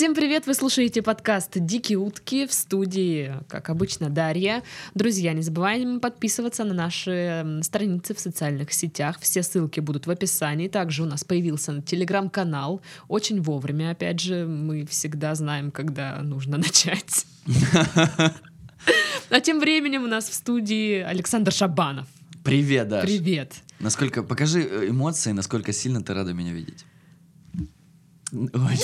Всем привет! Вы слушаете подкаст «Дикие утки» в студии, как обычно, Дарья. Друзья, не забываем подписываться на наши страницы в социальных сетях. Все ссылки будут в описании. Также у нас появился телеграм-канал. Очень вовремя, опять же, мы всегда знаем, когда нужно начать. А тем временем у нас в студии Александр Шабанов. Привет, Даш. Привет. Насколько, покажи э, эмоции, насколько сильно ты рада меня видеть. Ой.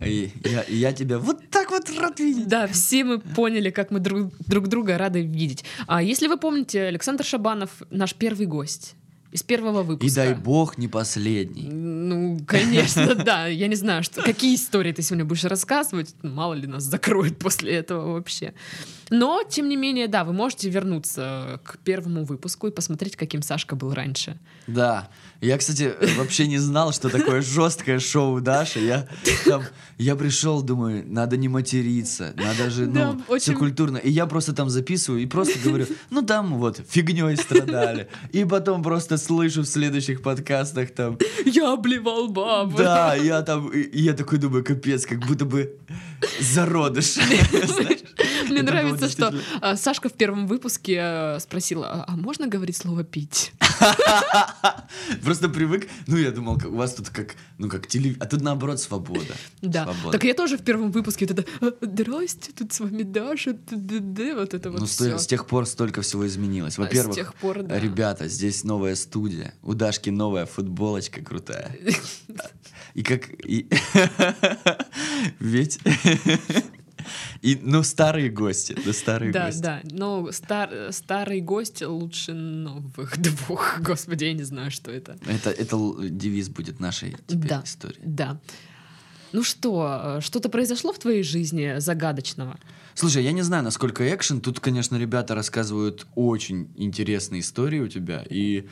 И я, и я тебя вот так вот рад видеть. Да, все мы поняли, как мы друг, друг друга рады видеть. А если вы помните, Александр Шабанов наш первый гость из первого выпуска. И дай бог не последний. Ну, конечно, да. Я не знаю, что, какие истории ты сегодня будешь рассказывать. Мало ли нас закроют после этого вообще. Но, тем не менее, да, вы можете вернуться к первому выпуску и посмотреть, каким Сашка был раньше. Да. Я, кстати, вообще не знал, что такое жесткое шоу Даши. Я, там, я пришел, думаю, надо не материться, надо же, ну, Да, очень- все культурно. И я просто там записываю и просто говорю, ну там вот фигней страдали. И потом просто слышу в следующих подкастах там, Я обливал бабу. да, я там, и и я такой думаю, капец, как будто бы зародыш. Мне нравится, что а, Сашка в первом выпуске э, спросила, а, а можно говорить слово «пить»? Просто привык, ну я думал, у вас тут как, ну как телевизор, а тут наоборот свобода. Да. Так я тоже в первом выпуске вот это «А, «Здрасте, тут с вами Даша», т-д-д», вот это вот Ну, с, тех пор столько всего изменилось. Во-первых, ребята, здесь новая студия. У Дашки новая футболочка крутая. И как... Ведь... И, ну, старые гости, да, старые Да, гости. да, но стар- старый гость лучше новых двух. Господи, я не знаю, что это. Это, это девиз будет нашей теперь Да. истории. Да. Ну что, э, что-то произошло в твоей жизни загадочного? Слушай, я не знаю, насколько экшен. Тут, конечно, ребята рассказывают очень интересные истории у тебя. И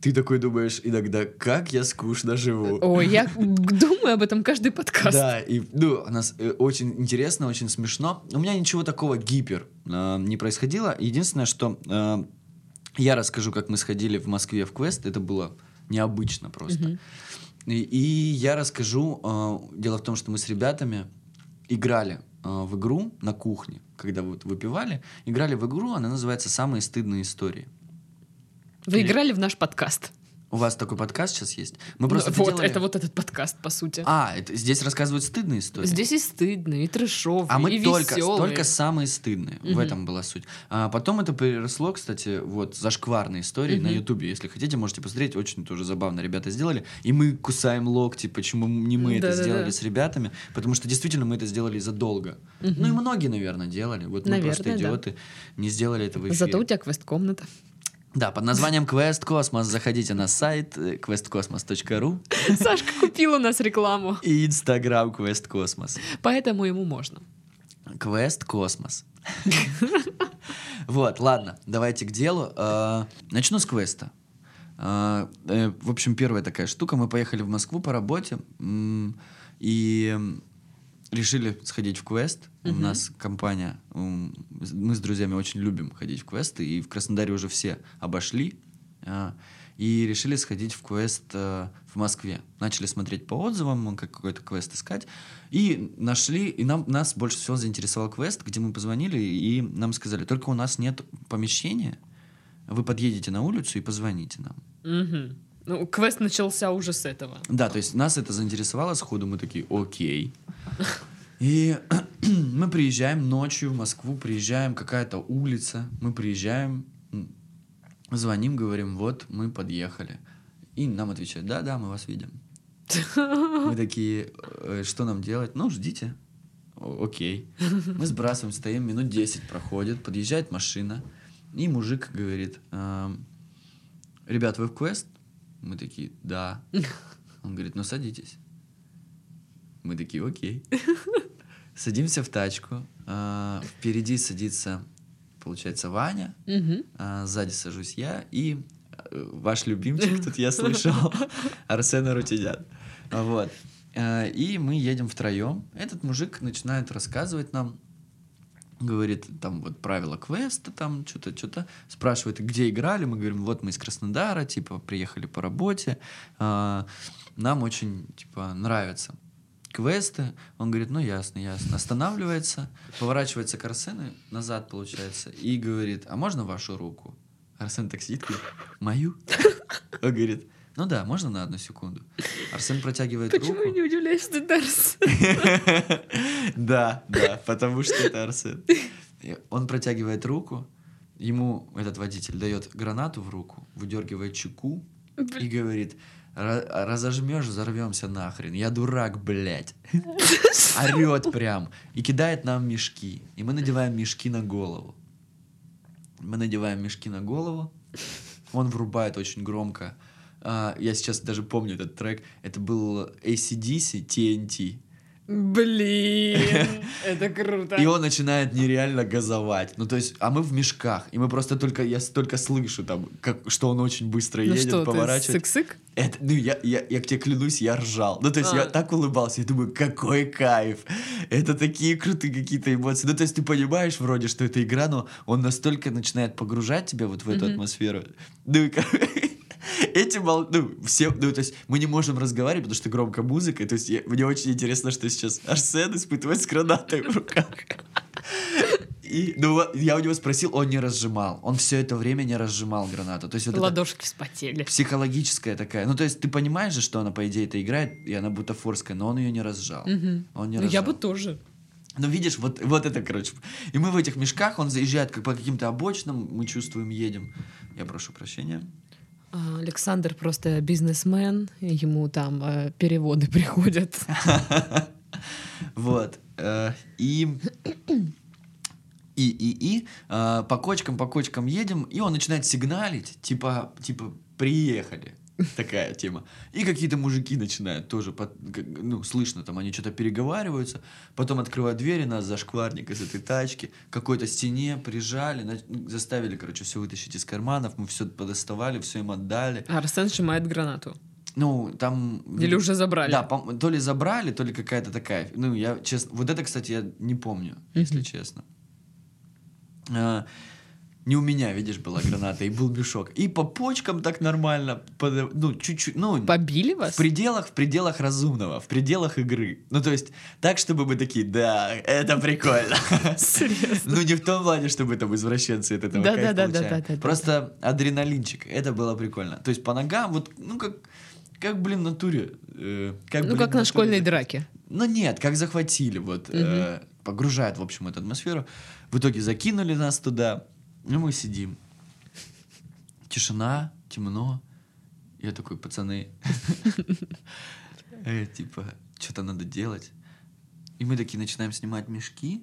ты такой думаешь иногда, как я скучно живу. Ой, я думаю об этом каждый подкаст. Да, и ну, у нас э, очень интересно, очень смешно. У меня ничего такого гипер э, не происходило. Единственное, что э, я расскажу, как мы сходили в Москве в квест. Это было необычно просто. Мгм. И, и я расскажу. э, дело в том, что мы с ребятами играли э, в игру на кухне, когда вот выпивали. Играли в игру, она называется «Самые стыдные истории». Вы играли в наш подкаст. У вас такой подкаст сейчас есть? Мы Ну, просто это вот, делали- это вот этот подкаст, по сути. А, это, здесь рассказывают стыдные истории? Здесь и стыдно, и трешовый, А мы и только, только самые стыдные. В Мгм. этом была суть. А потом это переросло, кстати, вот зашкварные истории на Мгм. Ютубе. Если хотите, можете посмотреть. Очень тоже забавно ребята сделали. И мы кусаем локти, почему не мы это Да-да-да. сделали с ребятами. Потому что действительно мы это сделали задолго. Мгм. Ну и многие, наверное, делали. Вот мы просто Наверное, да. идиоты, не сделали это в эфире. Зато у тебя квест-комната. Да, под названием Quest Cosmos. Заходите на сайт э, questcosmos.ru Сашка купил у нас рекламу, и инстаграм Quest Cosmos. поэтому ему можно. Квест Космос. Вот, ладно, давайте к делу. А, Начну с квеста. Э, В общем, первая такая штука. Мы поехали в Москву по работе и решили сходить в квест. У Мгм. нас компания, мы с друзьями очень любим ходить в квесты, и в Краснодаре уже все обошли. А, И решили сходить в квест э, в Москве. Начали смотреть по отзывам, как какой-то квест искать. И нашли, и нам, нас больше всего заинтересовал квест, где мы позвонили, и нам сказали, только у нас нет помещения, вы подъедете на улицу и позвоните нам. Мгм. Ну, квест начался уже с этого. Да, то есть нас это заинтересовало сходу, мы такие, окей. И мы приезжаем ночью в Москву, приезжаем, какая-то улица, мы приезжаем, звоним, говорим, вот, мы подъехали. И нам отвечают, да-да, мы вас видим. Мы такие, «Э, что нам делать? Ну, ждите. Окей. Мы сбрасываем, стоим, минут 10 проходит, подъезжает машина, и мужик говорит, «Эм, ребят, вы в квест? Мы такие, да. Он говорит, ну садитесь. Мы такие, окей. Садимся в тачку. а, Впереди садится, получается, Ваня. А, Сзади сажусь я и э, ваш любимчик, тут я слышал, Арсен Арутюнян. Вот. А, И мы едем втроем. Этот мужик начинает рассказывать нам, говорит, там вот правила квеста, там что-то, что-то, спрашивает, где играли, мы говорим, вот мы из Краснодара, типа, приехали по работе, а, нам очень, типа, нравится. квесты. Он говорит, ну ясно, ясно. Останавливается, поворачивается к Арсену назад, получается, и говорит, а можно вашу руку? Арсен так сидит, говорит, мою? Он говорит, ну да, можно на одну секунду. Арсен протягивает Почему руку. я не удивляюсь, что это Арсен? Да, да, потому что это Арсен. Он протягивает руку, ему этот водитель дает гранату в руку, выдергивает чеку и говорит, «Ра- разожмешь, взорвемся нахрен. Я дурак, блядь. Орет прям. И кидает нам мешки. И мы надеваем мешки на голову. Мы надеваем мешки на голову. Он врубает очень громко. А, я сейчас даже помню этот трек. Это был ACDC TNT. Блин, это круто. И он начинает нереально газовать. Ну, то есть, а мы в мешках. И мы просто только, я только слышу там, как, что он очень быстро Ну едет, что, ты поворачивает. сык-сык? Это, ну, я, я, я к тебе клянусь, я ржал. Ну, то есть, А. я так улыбался, я думаю, какой кайф. Это такие крутые какие-то эмоции. Ну, то есть, ты понимаешь вроде, что это игра, но он настолько начинает погружать тебя вот в эту Мгм. атмосферу. Ну, и как- эти мол... ну, все, ну, то есть, мы не можем разговаривать, потому что громко музыка. То есть, я- мне очень интересно, что сейчас Арсен испытывает с гранатой в руках. И, ну, я у него спросил, он не разжимал. Он все это время не разжимал гранату. То есть, вот Ладошки вспотели. психологическая такая. Ну, то есть, ты понимаешь же, что она, по идее, это играет, и она бутафорская, но он ее не разжал. Мгм. Он не Ну, я разжал. бы тоже. Ну, видишь, вот, вот это, короче. И мы в этих мешках, он заезжает как по каким-то обочинам, мы чувствуем, едем. Я прошу прощения. Александр просто бизнесмен, ему там э, переводы приходят. Вот. э, И... И, и, и э, по кочкам, по кочкам едем, и он начинает сигналить, типа, типа, приехали. Такая тема. И какие-то мужики начинают тоже, под- ну, слышно, там они что-то переговариваются, потом открывают двери, нас зашкварник из этой тачки, какой-то стене прижали, на- ну, заставили, короче, все вытащить из карманов, мы все подоставали, все им отдали. А Арсен сжимает гранату. Ну, там... Или уже забрали? Да, то ли забрали, то ли какая-то такая. Ну, я честно, вот это, кстати, я не помню, если честно. Не у меня, видишь, была граната, и был мешок. И по почкам так нормально, под- ну, чуть-чуть, ну, Побили вас? в пределах, в пределах разумного, в пределах игры. Ну, то есть, так, чтобы мы такие, да, это прикольно. Серьезно? Ну, не в том плане, чтобы там извращенцы от этого Да, кайф да, да, да, получают. да, да, Просто адреналинчик, это было прикольно. То есть по ногам, вот, ну, как, как блин, в натуре. э, как, Ну, блин, как на школьной драке. Ну, нет, как захватили, вот, э, погружают, в общем, эту атмосферу. В итоге закинули нас туда, и мы сидим. Тишина, темно. Я такой, пацаны, э, типа, что-то надо делать. И мы такие начинаем снимать мешки,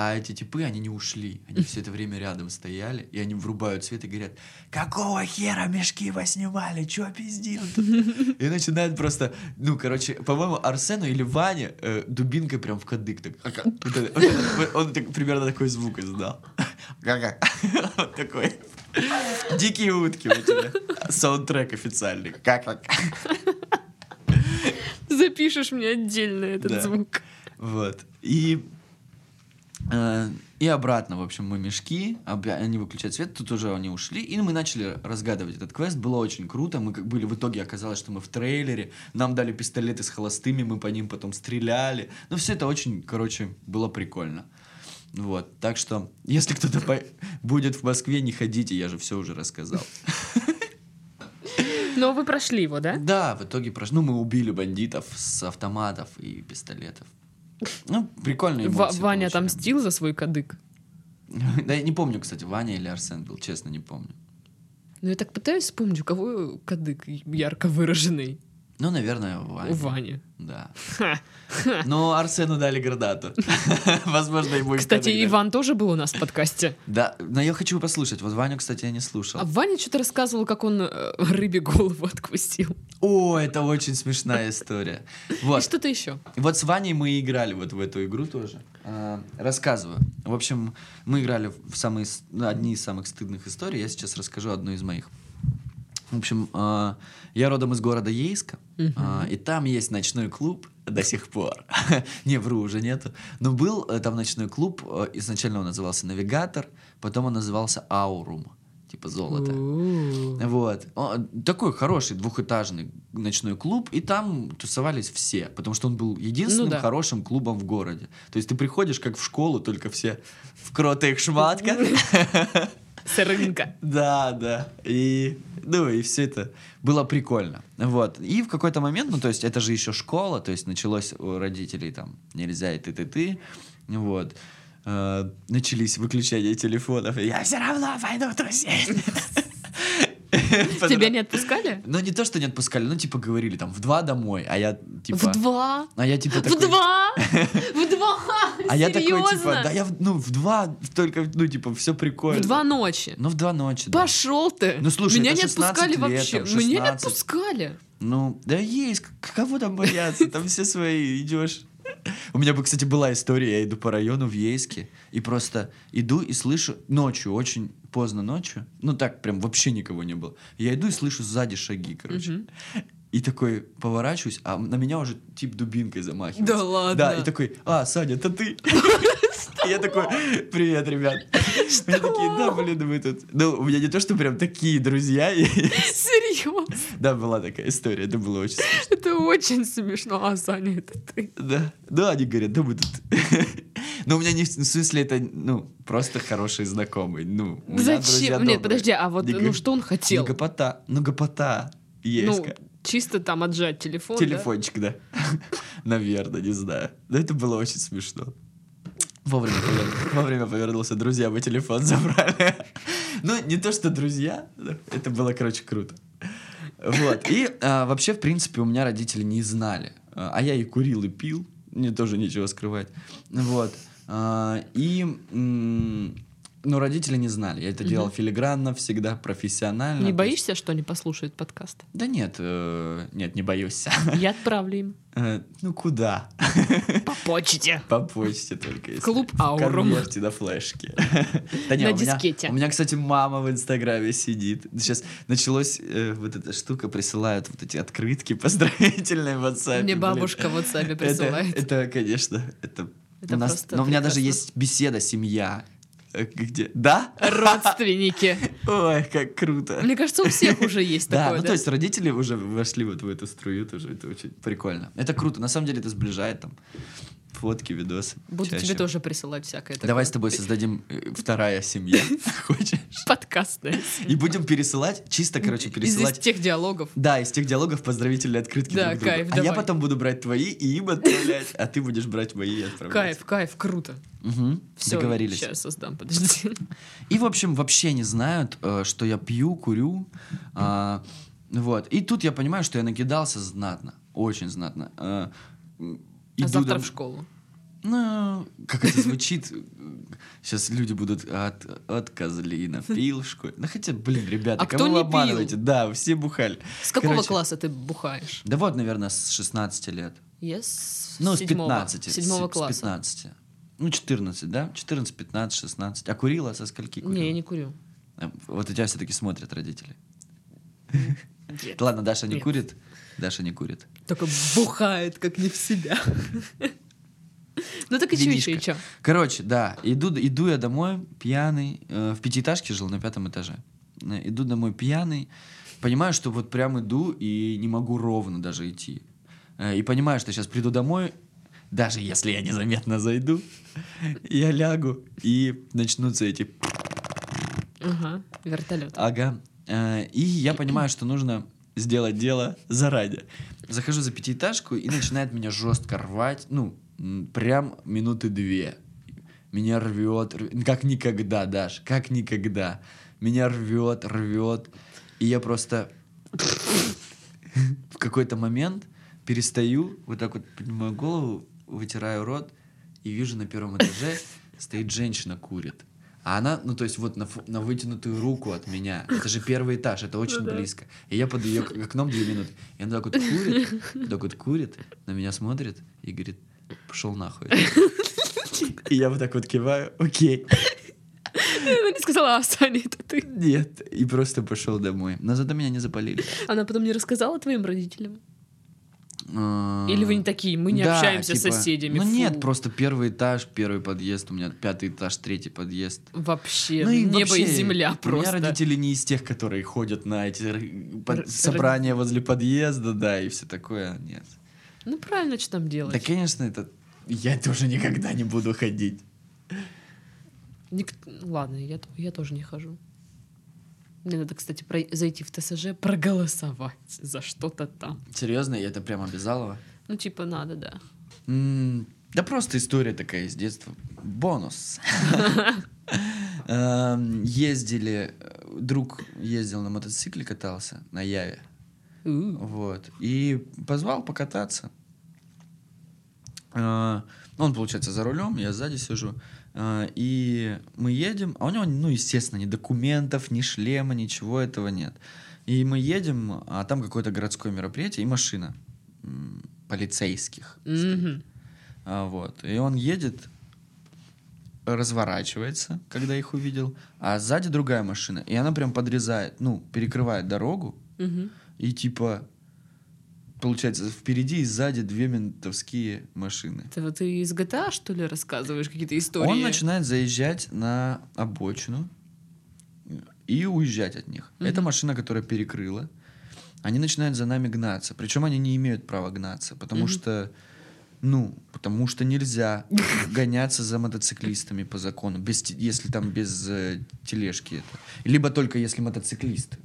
а эти типы, они не ушли. Они все это время рядом стояли, и они врубают свет и говорят, какого хера мешки вы снимали? Чё пиздил тут?» И начинают просто, ну, короче, по-моему, Арсену или Ване э, дубинкой прям в кадык. Так, «Ага». Вот это- вот это- он так- примерно такой звук издал. Га-га. Вот такой. Дикие утки у тебя. Саундтрек официальный. Как-как. Запишешь мне отдельно этот Да. звук. Вот. И, и обратно, в общем, мы мешки, они выключают свет, тут уже они ушли, и мы начали разгадывать этот квест. Было очень круто. Мы как были, в итоге оказалось, что мы в трейлере, нам дали пистолеты с холостыми, мы по ним потом стреляли. Ну, все это очень, короче, было прикольно. Вот, так что, если кто-то по- будет в Москве, не ходите, я же все уже рассказал. Но вы прошли его, да? Да, в итоге прош... Ну, мы убили бандитов с автоматов и пистолетов. Ну, прикольные Ва- эмоции Ваня получили. отомстил за свой кадык. Да, я не помню, кстати, Ваня или Арсен был, честно, не помню. Ну, я так пытаюсь вспомнить, у кого кадык ярко выраженный. Ну, наверное, Ваня. У Вани. Да. Но Арсену дали гранату. Возможно, ему и Кстати. Иван тоже был у нас в подкасте. Да, но я хочу послушать. Вот Ваню, кстати, я не слушал. А Ваня что-то рассказывал, как он э, рыбе голову откусил. О, это очень смешная история. И Вот. что-то еще. Вот с Ваней мы играли вот в эту игру тоже. А, рассказываю. В общем, мы играли в самые, одни из самых стыдных историй. Я сейчас расскажу одну из моих. В общем, а, я родом из города Ейска, а, и там есть ночной клуб до сих пор. Не, вру, уже нету. Но был э, там ночной клуб, э, изначально он назывался «Навигатор», потом он назывался «Аурум». типа золото. Вот. Такой хороший двухэтажный ночной клуб, и там тусовались все, потому что он был единственным Ну да. хорошим клубом в городе. То есть ты приходишь как в школу, только все в кротых шматках. С рынка. Да, да. И, ну, и все это было прикольно. Вот. И в какой-то момент, ну, то есть это же еще школа, то есть началось у родителей там нельзя и ты-ты-ты. Вот. Э, начались выключения телефонов, и я все равно пойду тусить. Тебя не отпускали? Ну, не то, что не отпускали, ну, типа, говорили там в два домой, а я, типа... В два? А я, типа, В такой... два? В два? А я такой, типа, да я, в- ну, в два, только, ну, типа, все прикольно. В два ночи. Ну, в два ночи. Пошел ты. Ну, слушай, Меня не 16 отпускали вообще. Меня не 16. отпускали. Ну, да есть, кого там бояться, там все свои, идешь. У меня, бы, кстати, была история, я иду по району в Ейске, и просто иду и слышу ночью, очень поздно ночью, ну так, прям вообще никого не было. Я иду и слышу сзади шаги, короче. Мгм. И такой поворачиваюсь, а на меня уже тип дубинкой замахивается. Да ладно? Да, и такой, а, Саня, это ты? Я такой, привет, ребят. Они такие, да, блин, мы тут. Ну, у меня не то, что прям такие друзья. Серьезно. Да, была такая история, это было очень смешно. Это очень смешно. А, Саня, это ты. Да, да, они говорят, да мы тут... Но у меня не в смысле это, ну, просто хороший знакомый. Ну, Зачем? Нет, подожди, а вот ну что он хотел? Ну, гопота, ну, гопота. Есть. Ну, чисто там отжать телефон? Телефончик, да. Наверное, не знаю. Но это было очень смешно. Вовремя, повер- вовремя повернулся, друзья, мы телефон забрали. Ну, не то, что друзья, это было, короче, круто. Вот. И а, вообще, в принципе, у меня родители не знали. А я и курил, и пил. Мне тоже нечего скрывать. Вот. А, И... Но родители не знали. Я это делал Мгм. филигранно, всегда профессионально. Не То есть- боишься, что они послушают подкаст? Да нет, э, нет, не боюсь. Я отправлю им. Э, Ну, куда? По почте. По почте только. если. клуб В Аурум. конверте на флешке. Да не, На у меня- дискете. У меня, кстати, мама в Инстаграме сидит. Сейчас началось э, вот эта штука, присылают вот эти открытки поздравительные в WhatsApp. Мне блин. бабушка в WhatsApp Это, присылает. это, конечно, это... Это у нас, просто но у меня даже есть беседа «Семья». Э, Где? Да? Родственники. Ой, как круто. Мне кажется, у всех уже есть Да, такое, ну да? то есть родители уже вошли вот в эту струю тоже, это очень прикольно. Это круто, на самом деле это сближает там фотки, видосы. Буду чаще. тебе тоже присылать всякое такое. Давай с тобой создадим э, вторая семья, хочешь? Подкастное. И будем пересылать, чисто, короче, Из, из пересылать. тех диалогов. Да, из тех диалогов поздравительные открытки Да, друг другу. кайф, А я потом буду брать твои и им отправлять, а ты будешь брать мои и отправлять. Кайф, кайф, круто. Мгм, Все, Договорились. Сейчас создам, подожди. И, в общем, вообще не знают, э, что я пью, курю. а, Вот. И тут я понимаю, что я накидался знатно. Очень знатно. А иду завтра дом- в школу. Ну, как это звучит, сейчас люди будут от, от напил в школе. Ну хотя, блин, ребята, А кого кто вы обманываете? Да, все бухали. С какого Короче, класса ты бухаешь? Да вот, наверное, с 16 лет. Я с Ну, с седьмого. 15. Седьмого с- класса. С 15. Ну, 14, да? 14, 15, 16. А курила со скольки курила? Не, я не курю. А, Вот у тебя все-таки смотрят родители. Нет. Ладно, Даша не Нет. курит. Даша не курит. Только бухает, как не в себя. Ну так и чё, и чё, и Винишко. чё? Короче, да, иду, иду я домой пьяный. э, в пятиэтажке жил на пятом этаже. Э, Иду домой пьяный. Понимаю, что вот прям иду и не могу ровно даже идти. Э, И понимаю, что сейчас приду домой, даже если я незаметно зайду, я лягу и начнутся эти Ага, вертолет. Ага. Э, И я понимаю, что нужно сделать дело заранее. Захожу за пятиэтажку и начинает меня жестко рвать. Ну, прям минуты две. Меня рвет, рв- как никогда, Даш, как никогда. Меня рвет, рвет. И я просто в какой-то момент перестаю, вот так вот поднимаю голову, вытираю рот и вижу на первом этаже стоит женщина, курит. А она, ну то есть вот на, фу- на вытянутую руку от меня. Это же первый этаж, это очень Ну да. близко. И я под ее окном две минуты. И она так вот курит, так вот курит, на меня смотрит и говорит, пошел нахуй. И я вот так вот киваю, окей, Она не сказала, а, Саня, это ты. нет. И просто пошел домой. Но зато меня не запалили. Она потом не рассказала твоим родителям? А, Или вы не такие, мы не да, общаемся с типа, соседями. Ну фу. нет, просто первый этаж, первый подъезд, у меня пятый этаж, третий подъезд. Вообще, Ну и небо вообще, и земля У меня просто. родители не из тех, которые ходят на эти р- под- Р- собрания возле подъезда, да, и все такое. Нет. Ну правильно, что там делать? Да, конечно, это я тоже никогда не буду ходить. Ник- Ладно, я, я тоже не хожу. Мне надо, кстати, про- зайти в ТСЖ, проголосовать за что-то там. Серьезно, я это прям обязалова? Ну, типа, надо, да. М, Да просто история такая из детства. Бонус. Эм, Ездили, э, друг ездил на мотоцикле, катался на Яве. Вот. И позвал покататься. А, Он, получается, за рулем, я сзади сижу. А, И мы едем, а у него, ну, естественно, ни документов, ни шлема, ничего этого нет. И мы едем, а там какое-то городское мероприятие и машина полицейских. Мгм. А, Вот. И он едет, разворачивается, когда их увидел, а сзади другая машина. И она прям подрезает, ну, перекрывает дорогу, Мгм. и типа, получается, впереди и сзади две ментовские машины. Это вот ты из GTA, что ли, рассказываешь какие-то истории? Он начинает заезжать на обочину и уезжать от них. Мгм. Это машина, которая перекрыла. Они начинают за нами гнаться. Причем они не имеют права гнаться, потому Мгм. что, ну, потому что нельзя гоняться за мотоциклистами по закону, без, если там без э, тележки это. Либо только если мотоциклист.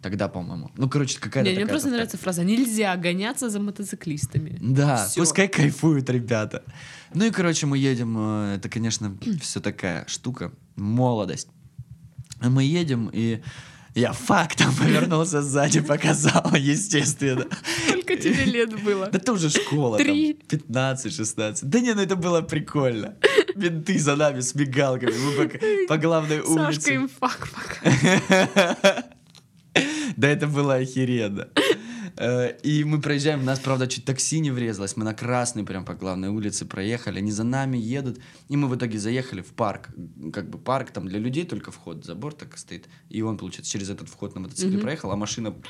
Тогда, по-моему. Ну, короче, какая-то Не, мне такая просто туфта. нравится фраза «нельзя гоняться за мотоциклистами». Да, Всё. пускай кайфуют ребята. Ну и, короче, мы едем, э, это, конечно, все такая штука, молодость. Мы едем, и я фактом повернулся сзади, показал, естественно. Сколько тебе лет было? Да это уже школа, Три. 15-16. Да не, ну это было прикольно. Менты за нами с мигалками, мы по, по главной Сашка улице. им фак пока. Да это было охеренно. Э, И мы проезжаем, нас, правда, чуть такси не врезалось, мы на красный прям по главной улице проехали, они за нами едут, и мы в итоге заехали в парк, как бы парк, там для людей только вход, забор так стоит, и он, получается, через этот вход на мотоцикле Мгм. проехал, а машина по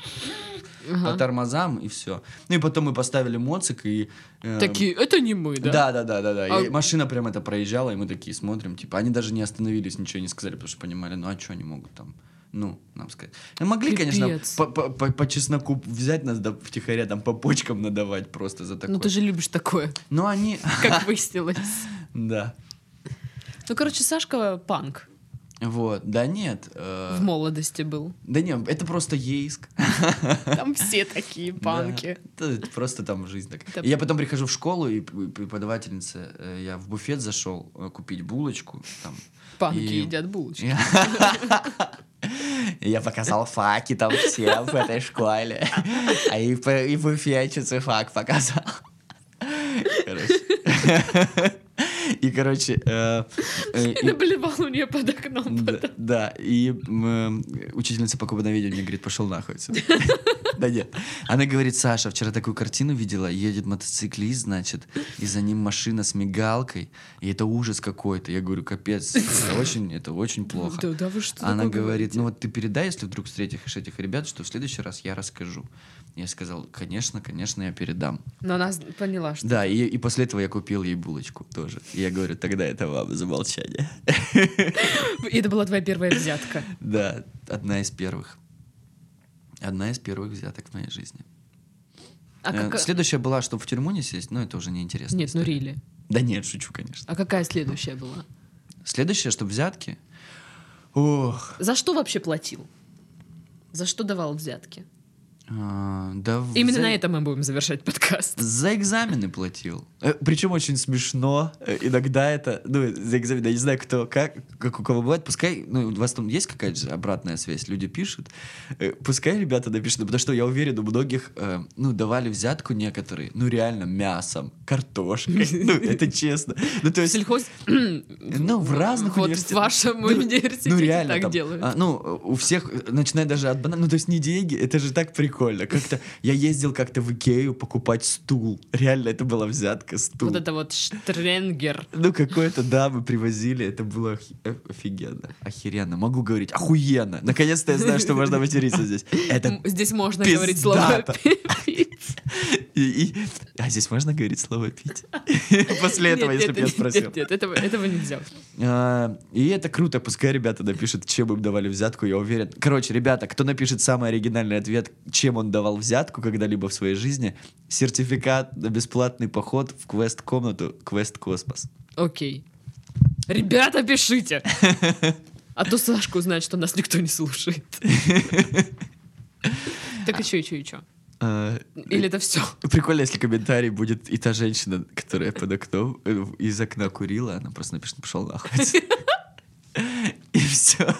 Ага. тормозам, и все. Ну и потом мы поставили моцик, и... э, Такие, это не мы, да? Да, да, да, да, да. А- И машина прям это проезжала, и мы такие смотрим, типа, они даже не остановились, ничего не сказали, потому что понимали, ну а что они могут там, ну, нам сказать. Ну, могли, конечно, Пипец. по, по, по- по чесноку взять нас, да, втихаря там по почкам надавать просто за такое. Ну ты же любишь такое, Ну, они... как выяснилось. Да. Ну, короче, Сашка панк Вот, да нет. э, в молодости был. Да нет, это просто Ейск. Там все такие панки. Да, это просто там жизнь такая. Это я потом прихожу в школу, и преподавательница, э, я в буфет зашел э, купить булочку, там, Панки И- едят булочки. Я показал факи там всем в этой школе. А и, и буфетчице фак показал. Короче. И, короче, э, э, И наблевал у нее под окном. да, и м, учительница по кубановедению мне говорит, пошел нахуй. Да нет. Она говорит, Саша, вчера такую картину видела, едет мотоциклист, значит, и за ним машина с мигалкой, и это ужас какой-то. Я говорю, капец, это очень, это очень плохо. Да, да вы что Она говорит, ну вот ты передай, если вдруг встретишь этих ребят, что в следующий раз я расскажу. Я сказал, конечно, конечно, я передам. Но она поняла, что... Да, и, и после этого я купил ей булочку тоже. И я говорю, тогда это вам за молчание. И это была твоя первая взятка. Да, одна из первых. Одна из первых взяток в моей жизни. А Э, кака- Следующая была, чтобы в тюрьму не сесть, но это уже неинтересно. Нет, ну рили. Да нет, шучу, конечно. А какая следующая была? Следующее, чтобы взятки. Ох, За что вообще платил? За что давал взятки? А, да в- Именно за- на этом мы будем завершать подкаст. За экзамены платил. Причем очень смешно. Э, Иногда это, ну, за экзамены, я не знаю, кто, как, как у кого бывает. Пускай, ну, у вас там есть какая-то обратная связь, люди пишут. Э, Пускай ребята напишут, потому что я уверен, у многих, э, ну, давали взятку некоторые, ну, реально, мясом, картошкой. Ну, это честно. Ну, то есть... Сельхоз... Ну, в разных Вот в университетах. вашем Ну, университете ну, реально, так там, делают. а, ну, у всех, э, начиная даже от банана, ну, то есть не деньги, это же так прикольно. Прикольно. Как-то я ездил как-то в Икею покупать стул. Реально, это была взятка стул. Вот это вот штренгер. Ну, какой-то, да, мы привозили. Это было э, офигенно. Охеренно. Могу говорить. Охуенно. Наконец-то я знаю, что можно материться здесь. Это Здесь можно говорить слово. И, и- А здесь можно говорить слово пить? После этого, Нет, если бы я спросил. Нет, нет, этого, этого нельзя. А, И это круто, пускай ребята напишут, чем им давали взятку, я уверен. Короче, ребята, кто напишет самый оригинальный ответ, чем он давал взятку когда-либо в своей жизни, сертификат на бесплатный поход в квест-комнату Квест Космос. Окей. Ребята, пишите! А то Сашка узнает, что нас никто не слушает. Так и чё, и чё, и чё? А, Или это все? Прикольно, если комментарий будет и та женщина, которая под окном э, из окна курила, она просто напишет, пошел нахуй. И все.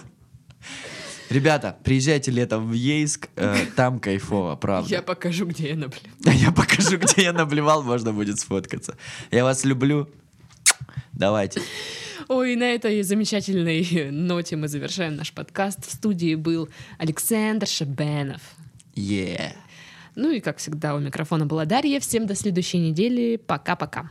Ребята, приезжайте летом в Ейск, э, там кайфово, правда. Я покажу, где я наплю. А я покажу, где я наблевал, можно будет сфоткаться. Я вас люблю. Давайте. Ой, на этой замечательной ноте мы завершаем наш подкаст. В студии был Александр Шабенов. Yeah. Ну и, как всегда, у микрофона была Дарья. Всем до следующей недели. Пока-пока.